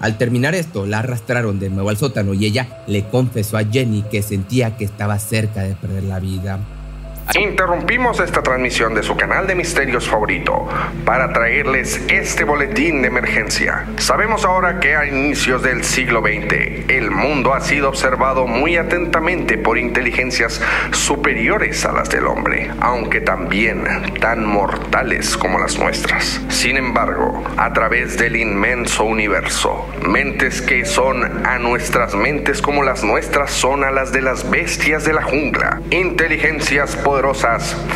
Al terminar esto, la arrastraron de nuevo al sótano y ella le confesó a Jenny que sentía que estaba cerca de perder la vida. Interrumpimos esta transmisión de su canal de misterios favorito para traerles este boletín de emergencia. Sabemos ahora que a inicios del siglo XX el mundo ha sido observado muy atentamente por inteligencias superiores a las del hombre, aunque también tan mortales como las nuestras. Sin embargo, a través del inmenso universo, mentes que son a nuestras mentes como las nuestras son a las de las bestias de la jungla, inteligencias poderosas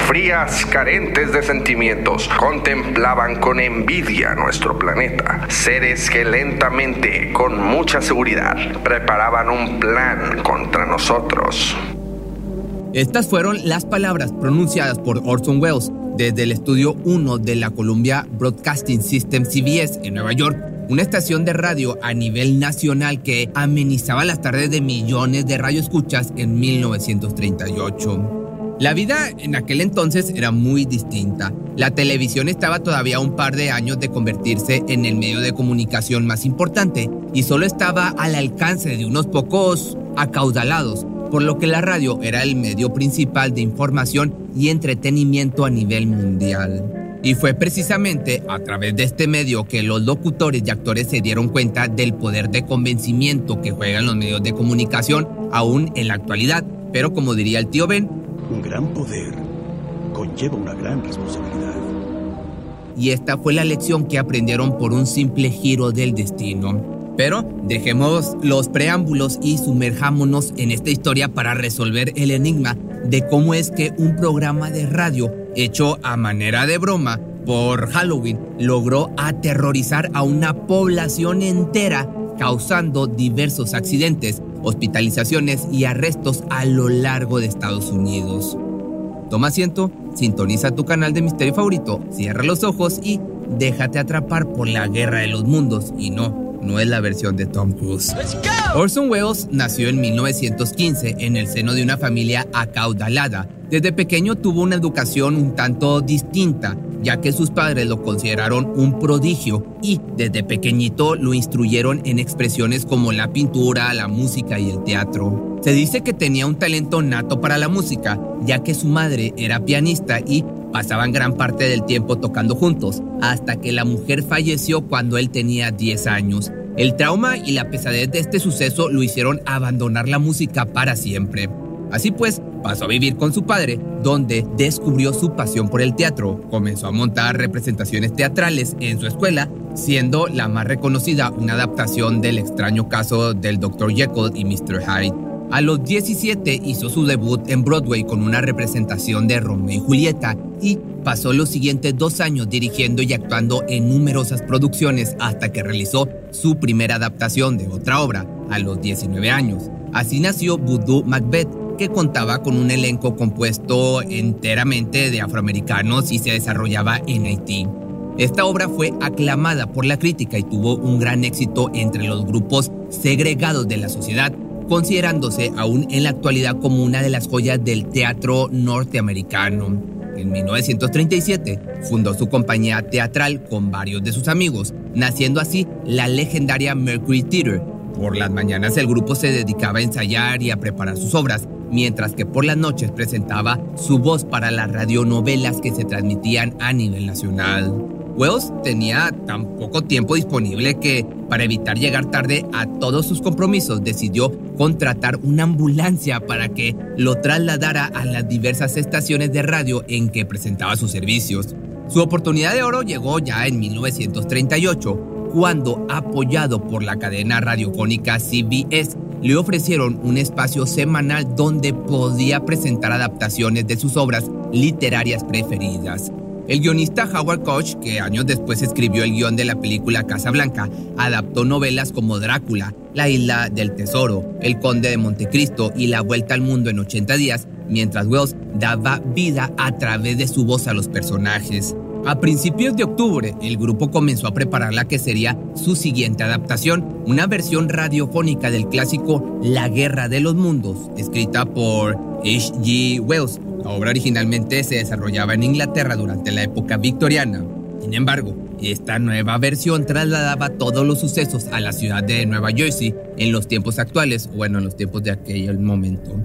frías, carentes de sentimientos, contemplaban con envidia nuestro planeta. Seres que lentamente, con mucha seguridad, preparaban un plan contra nosotros. Estas fueron las palabras pronunciadas por Orson Welles desde el estudio 1 de la Columbia Broadcasting System CBS en Nueva York, una estación de radio a nivel nacional que amenizaba las tardes de millones de radioescuchas en 1938. La vida en aquel entonces era muy distinta. La televisión estaba todavía un par de años de convertirse en el medio de comunicación más importante y solo estaba al alcance de unos pocos acaudalados, por lo que la radio era el medio principal de información y entretenimiento a nivel mundial. Y fue precisamente a través de este medio que los locutores y actores se dieron cuenta del poder de convencimiento que juegan los medios de comunicación aún en la actualidad. Pero como diría el tío Ben, un gran poder conlleva una gran responsabilidad. Y esta fue la lección que aprendieron por un simple giro del destino. Pero dejemos los preámbulos y sumerjámonos en esta historia para resolver el enigma de cómo es que un programa de radio hecho a manera de broma por Halloween logró aterrorizar a una población entera causando diversos accidentes hospitalizaciones y arrestos a lo largo de Estados Unidos. Toma asiento, sintoniza tu canal de misterio favorito, cierra los ojos y déjate atrapar por la guerra de los mundos. Y no, no es la versión de Tom Cruise. Orson Welles nació en 1915 en el seno de una familia acaudalada. Desde pequeño tuvo una educación un tanto distinta, ya que sus padres lo consideraron un prodigio y desde pequeñito lo instruyeron en expresiones como la pintura, la música y el teatro. Se dice que tenía un talento nato para la música, ya que su madre era pianista y pasaban gran parte del tiempo tocando juntos, hasta que la mujer falleció cuando él tenía 10 años. El trauma y la pesadez de este suceso lo hicieron abandonar la música para siempre. Así pues, pasó a vivir con su padre, donde descubrió su pasión por el teatro. Comenzó a montar representaciones teatrales en su escuela, siendo la más reconocida una adaptación del extraño caso del Dr. Jekyll y Mr. Hyde. A los 17 hizo su debut en Broadway con una representación de Romeo y Julieta y pasó los siguientes dos años dirigiendo y actuando en numerosas producciones hasta que realizó su primera adaptación de otra obra a los 19 años. Así nació Voodoo Macbeth, que contaba con un elenco compuesto enteramente de afroamericanos y se desarrollaba en Haití. Esta obra fue aclamada por la crítica y tuvo un gran éxito entre los grupos segregados de la sociedad, considerándose aún en la actualidad como una de las joyas del teatro norteamericano. En 1937 fundó su compañía teatral con varios de sus amigos, naciendo así la legendaria Mercury Theater. Por las mañanas el grupo se dedicaba a ensayar y a preparar sus obras, mientras que por las noches presentaba su voz para las radionovelas que se transmitían a nivel nacional. Wells tenía tan poco tiempo disponible que, para evitar llegar tarde a todos sus compromisos, decidió contratar una ambulancia para que lo trasladara a las diversas estaciones de radio en que presentaba sus servicios. Su oportunidad de oro llegó ya en 1938, cuando, apoyado por la cadena radiofónica CBS, le ofrecieron un espacio semanal donde podía presentar adaptaciones de sus obras literarias preferidas. El guionista Howard Koch, que años después escribió el guion de la película Casa Blanca, adaptó novelas como Drácula, La Isla del Tesoro, El Conde de Montecristo y La Vuelta al Mundo en 80 días, mientras Wells daba vida a través de su voz a los personajes. A principios de octubre, el grupo comenzó a preparar la que sería su siguiente adaptación, una versión radiofónica del clásico La Guerra de los Mundos, escrita por H.G. Wells, la obra originalmente se desarrollaba en Inglaterra durante la época victoriana. Sin embargo, esta nueva versión trasladaba todos los sucesos a la ciudad de Nueva Jersey en los tiempos actuales, bueno, en los tiempos de aquel momento.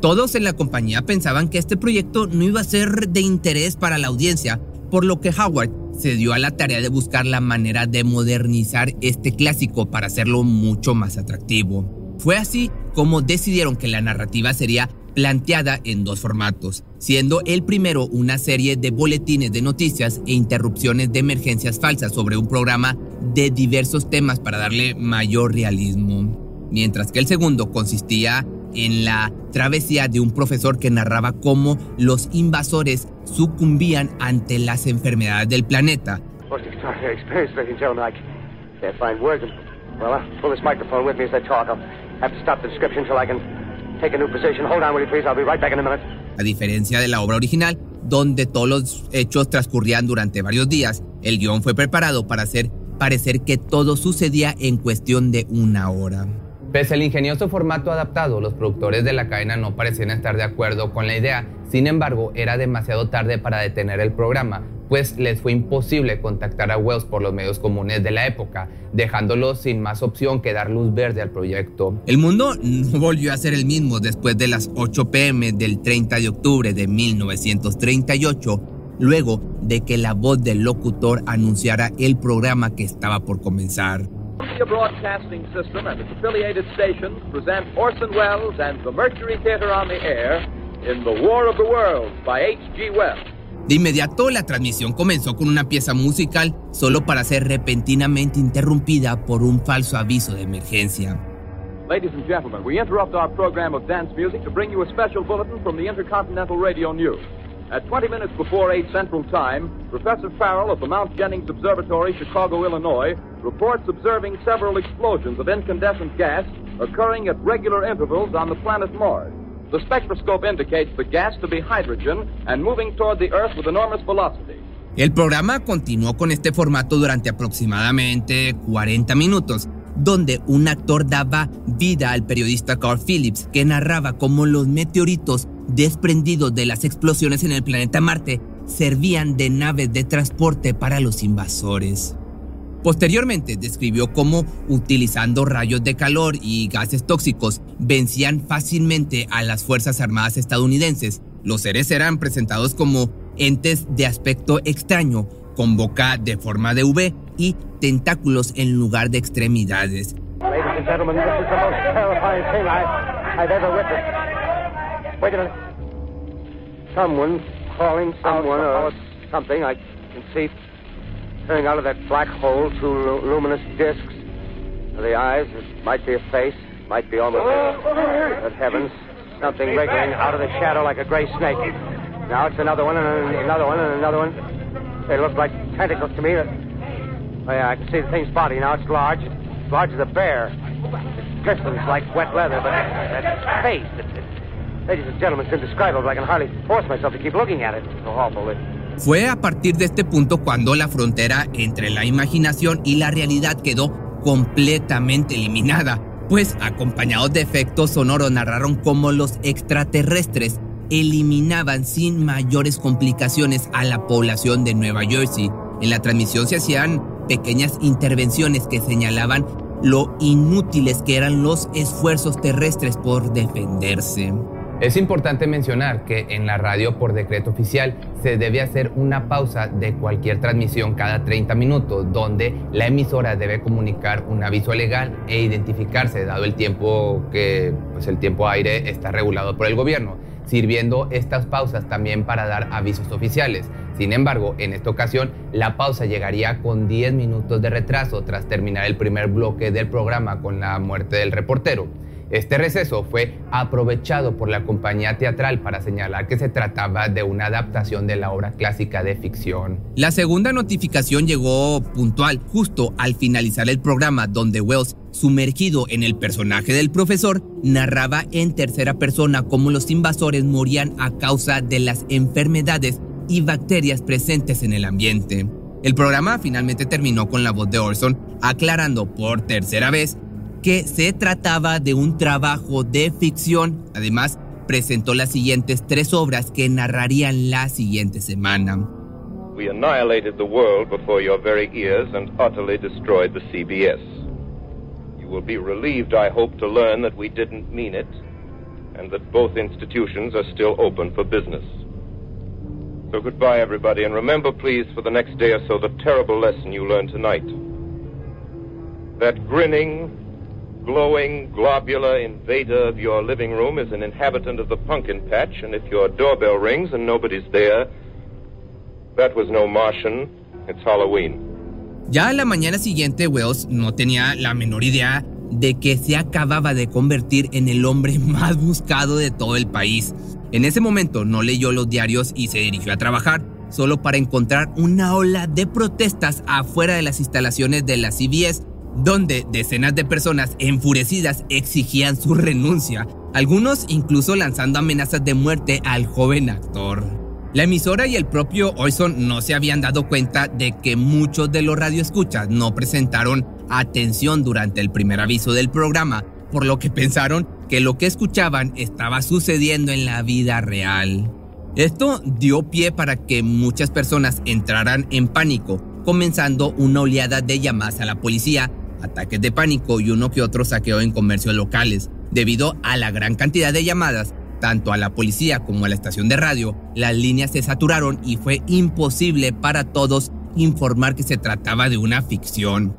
Todos en la compañía pensaban que este proyecto no iba a ser de interés para la audiencia, por lo que Howard se dio a la tarea de buscar la manera de modernizar este clásico para hacerlo mucho más atractivo. Fue así como decidieron que la narrativa sería planteada en dos formatos, siendo el primero una serie de boletines de noticias e interrupciones de emergencias falsas sobre un programa de diversos temas para darle mayor realismo, mientras que el segundo consistía en la travesía de un profesor que narraba cómo los invasores sucumbían ante las enfermedades del planeta. A diferencia de la obra original, donde todos los hechos transcurrían durante varios días, el guion fue preparado para hacer parecer que todo sucedía en cuestión de una hora. Pese al ingenioso formato adaptado, los productores de la cadena no parecían estar de acuerdo con la idea. Sin embargo, era demasiado tarde para detener el programa, pues les fue imposible contactar a Wells por los medios comunes de la época, dejándolos sin más opción que dar luz verde al proyecto. El mundo no volvió a ser el mismo después de las 8 pm del 30 de octubre de 1938, luego de que la voz del locutor anunciara el programa que estaba por comenzar. Columbia Broadcasting System and its affiliated stations present Orson Welles and the Mercury Theater on the Air in The War of the Worlds by H.G. Wells. De inmediato, la transmisión comenzó con una pieza musical solo para ser repentinamente interrumpida por un falso aviso de emergencia. Ladies and gentlemen, we interrupt our program of dance music to bring you a special bulletin from the Intercontinental Radio News. At 20 minutes before 8 Central Time, Professor Farrell of the Mount Jennings Observatory, Chicago, Illinois, reports observing several explosions of incandescent gas occurring at regular intervals on the planet Mars. The spectroscope indicates the gas to be hydrogen and moving toward the Earth with enormous velocity. El programa continuó con este formato durante aproximadamente 40 minutos, donde un actor daba vida al periodista Carl Phillips, que narraba cómo los meteoritos desprendidos de las explosiones en el planeta Marte servían de naves de transporte para los invasores. Posteriormente describió cómo, utilizando rayos de calor y gases tóxicos, vencían fácilmente a las Fuerzas Armadas estadounidenses. Los seres eran presentados como entes de aspecto extraño, con boca de forma de V y tentáculos en lugar de extremidades. Wait a minute. Someone calling someone or something. I can see turning out of that black hole two luminous discs. The eyes, it might be a face, might be almost a... But heavens, something wriggling out of the shadow like a gray snake. Now it's another one and another one and another one. They look like tentacles to me. Oh yeah, I can see the thing's body now. It's large. It's large as a bear. It glistens like wet leather, but that face, it, Ladies and gentlemen, it's indescribable. I can hardly force myself to keep Fue a partir de este punto cuando la frontera entre la imaginación y la realidad quedó completamente eliminada, pues acompañados de efectos sonoros narraron cómo los extraterrestres eliminaban sin mayores complicaciones a la población de Nueva Jersey. En la transmisión se hacían pequeñas intervenciones que señalaban lo inútiles que eran los esfuerzos terrestres por defenderse. Es importante mencionar que en la radio por decreto oficial se debe hacer una pausa de cualquier transmisión cada 30 minutos, donde la emisora debe comunicar un aviso legal e identificarse, dado el tiempo que pues el tiempo aire está regulado por el gobierno, sirviendo estas pausas también para dar avisos oficiales. Sin embargo, en esta ocasión, la pausa llegaría con 10 minutos de retraso tras terminar el primer bloque del programa con la muerte del reportero. Este receso fue aprovechado por la compañía teatral para señalar que se trataba de una adaptación de la obra clásica de ficción. La segunda notificación llegó puntual, justo al finalizar el programa, donde Wells, sumergido en el personaje del profesor, narraba en tercera persona cómo los invasores morían a causa de las enfermedades y bacterias presentes en el ambiente. El programa finalmente terminó con la voz de Orson aclarando por tercera vez que se trataba de un trabajo de ficción. Además, presentó las siguientes tres obras que narrarían la siguiente semana. We annihilated the world before your very ears and utterly destroyed the CBS. You will be relieved, I hope, to learn that we didn't mean it and that both institutions are still open for business. So goodbye, everybody, and remember, please, for the next day or so, the terrible lesson you learned tonight. That grinning, glowing, globular invader of your living room is an inhabitant of the pumpkin patch, and if your doorbell rings and nobody's there, that was no Martian, it's Halloween. Ya a la mañana siguiente, Wells no tenía la menor idea de que se acababa de convertir en el hombre más buscado de todo el país. En ese momento no leyó los diarios y se dirigió a trabajar, solo para encontrar una ola de protestas afuera de las instalaciones de la CBS donde decenas de personas enfurecidas exigían su renuncia, algunos incluso lanzando amenazas de muerte al joven actor. La emisora y el propio Oison no se habían dado cuenta de que muchos de los radioescuchas no presentaron atención durante el primer aviso del programa, por lo que pensaron que lo que escuchaban estaba sucediendo en la vida real. Esto dio pie para que muchas personas entraran en pánico, comenzando una oleada de llamadas a la policía ataques de pánico y uno que otro saqueo en comercios locales. Debido a la gran cantidad de llamadas, tanto a la policía como a la estación de radio, las líneas se saturaron y fue imposible para todos informar que se trataba de una ficción.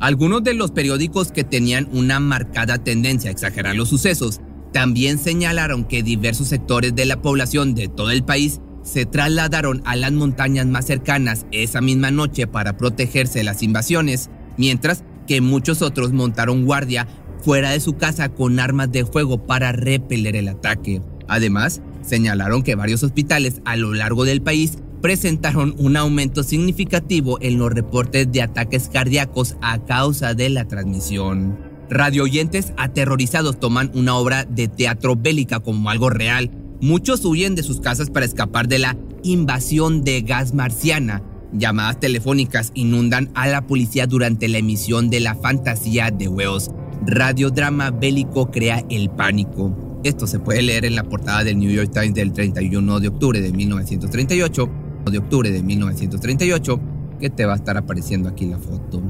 Algunos de los periódicos que tenían una marcada tendencia a exagerar los sucesos también señalaron que diversos sectores de la población de todo el país se trasladaron a las montañas más cercanas esa misma noche para protegerse de las invasiones, mientras que muchos otros montaron guardia fuera de su casa con armas de fuego para repeler el ataque. Además, señalaron que varios hospitales a lo largo del país presentaron un aumento significativo en los reportes de ataques cardíacos a causa de la transmisión. Radio oyentes aterrorizados toman una obra de teatro bélica como algo real. Muchos huyen de sus casas para escapar de la invasión de gas marciana Llamadas telefónicas inundan a la policía durante la emisión de la fantasía de Wells. Radiodrama bélico crea el pánico. Esto se puede leer en la portada del New York Times del 31 de octubre de 1938, de octubre de 1938, que te va a estar apareciendo aquí la foto.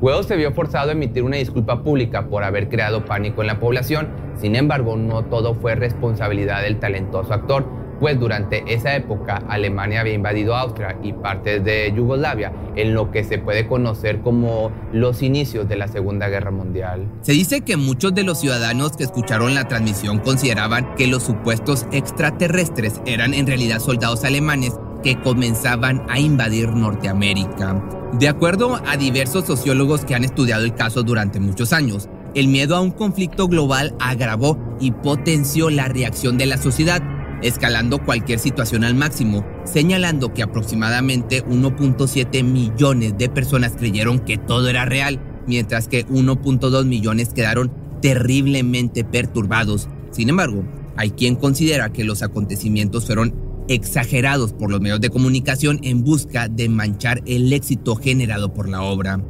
Wells se vio forzado a emitir una disculpa pública por haber creado pánico en la población. Sin embargo, no todo fue responsabilidad del talentoso actor, pues durante esa época Alemania había invadido Austria y partes de Yugoslavia, en lo que se puede conocer como los inicios de la Segunda Guerra Mundial. Se dice que muchos de los ciudadanos que escucharon la transmisión consideraban que los supuestos extraterrestres eran en realidad soldados alemanes que comenzaban a invadir Norteamérica. De acuerdo a diversos sociólogos que han estudiado el caso durante muchos años, el miedo a un conflicto global agravó y potenció la reacción de la sociedad escalando cualquier situación al máximo, señalando que aproximadamente 1.7 millones de personas creyeron que todo era real, mientras que 1.2 millones quedaron terriblemente perturbados. Sin embargo, hay quien considera que los acontecimientos fueron exagerados por los medios de comunicación en busca de manchar el éxito generado por la obra.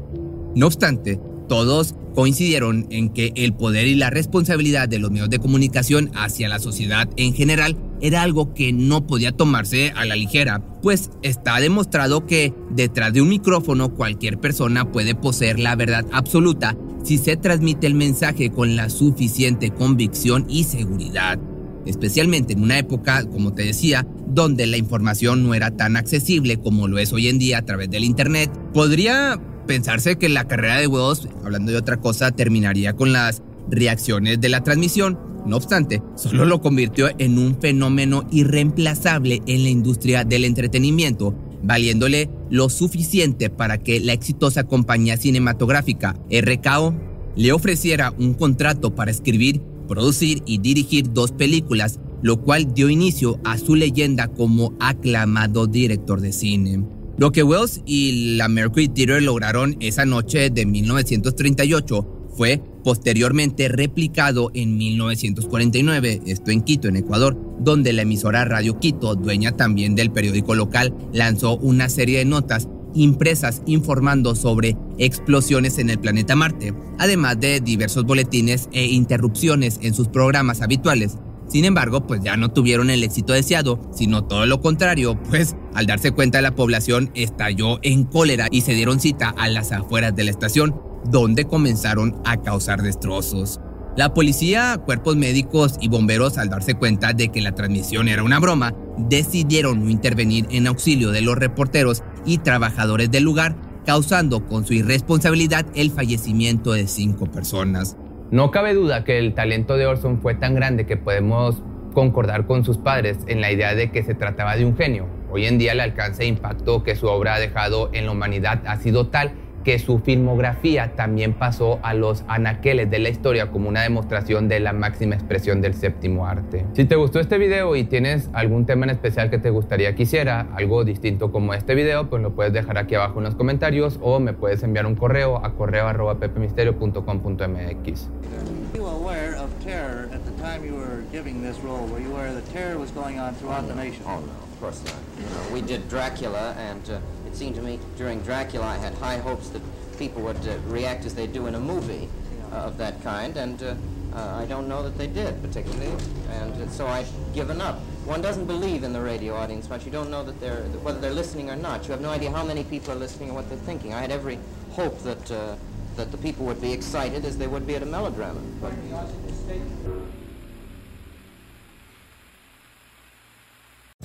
No obstante, todos coincidieron en que el poder y la responsabilidad de los medios de comunicación hacia la sociedad en general era algo que no podía tomarse a la ligera, pues está demostrado que detrás de un micrófono cualquier persona puede poseer la verdad absoluta si se transmite el mensaje con la suficiente convicción y seguridad. Especialmente en una época, como te decía, donde la información no era tan accesible como lo es hoy en día a través del Internet, podría pensarse que la carrera de huevos, hablando de otra cosa, terminaría con las reacciones de la transmisión. No obstante, solo lo convirtió en un fenómeno irreemplazable en la industria del entretenimiento, valiéndole lo suficiente para que la exitosa compañía cinematográfica RKO le ofreciera un contrato para escribir, producir y dirigir dos películas, lo cual dio inicio a su leyenda como aclamado director de cine. Lo que Wells y la Mercury Theater lograron esa noche de 1938 fue posteriormente replicado en 1949, esto en Quito, en Ecuador, donde la emisora Radio Quito, dueña también del periódico local, lanzó una serie de notas impresas informando sobre explosiones en el planeta Marte, además de diversos boletines e interrupciones en sus programas habituales, sin embargo, pues ya no tuvieron el éxito deseado, sino todo lo contrario, pues al darse cuenta la población estalló en cólera y se dieron cita a las afueras de la estación, donde comenzaron a causar destrozos. La policía, cuerpos médicos y bomberos, al darse cuenta de que la transmisión era una broma, decidieron no intervenir en auxilio de los reporteros y trabajadores del lugar, causando con su irresponsabilidad el fallecimiento de cinco personas. No cabe duda que el talento de Orson fue tan grande que podemos concordar con sus padres en la idea de que se trataba de un genio. Hoy en día el alcance e impacto que su obra ha dejado en la humanidad ha sido tal que su filmografía también pasó a los anaqueles de la historia como una demostración de la máxima expresión del séptimo arte. Si te gustó este video y tienes algún tema en especial que te gustaría que hiciera, algo distinto como este video, pues lo puedes dejar aquí abajo en los comentarios o me puedes enviar un correo a correo arroba pepemisterio.com.mx. We did Dracula and uh, it seemed to me during Dracula I had high hopes that people would uh, react as they do in a movie uh, of that kind, and uh, uh, I don't know that they did particularly, and so I've given up. One doesn't believe in the radio audience much. You don't know that they're whether they're listening or not. You have no idea how many people are listening or what they're thinking. I had every hope that uh, that the people would be excited as they would be at a melodrama. But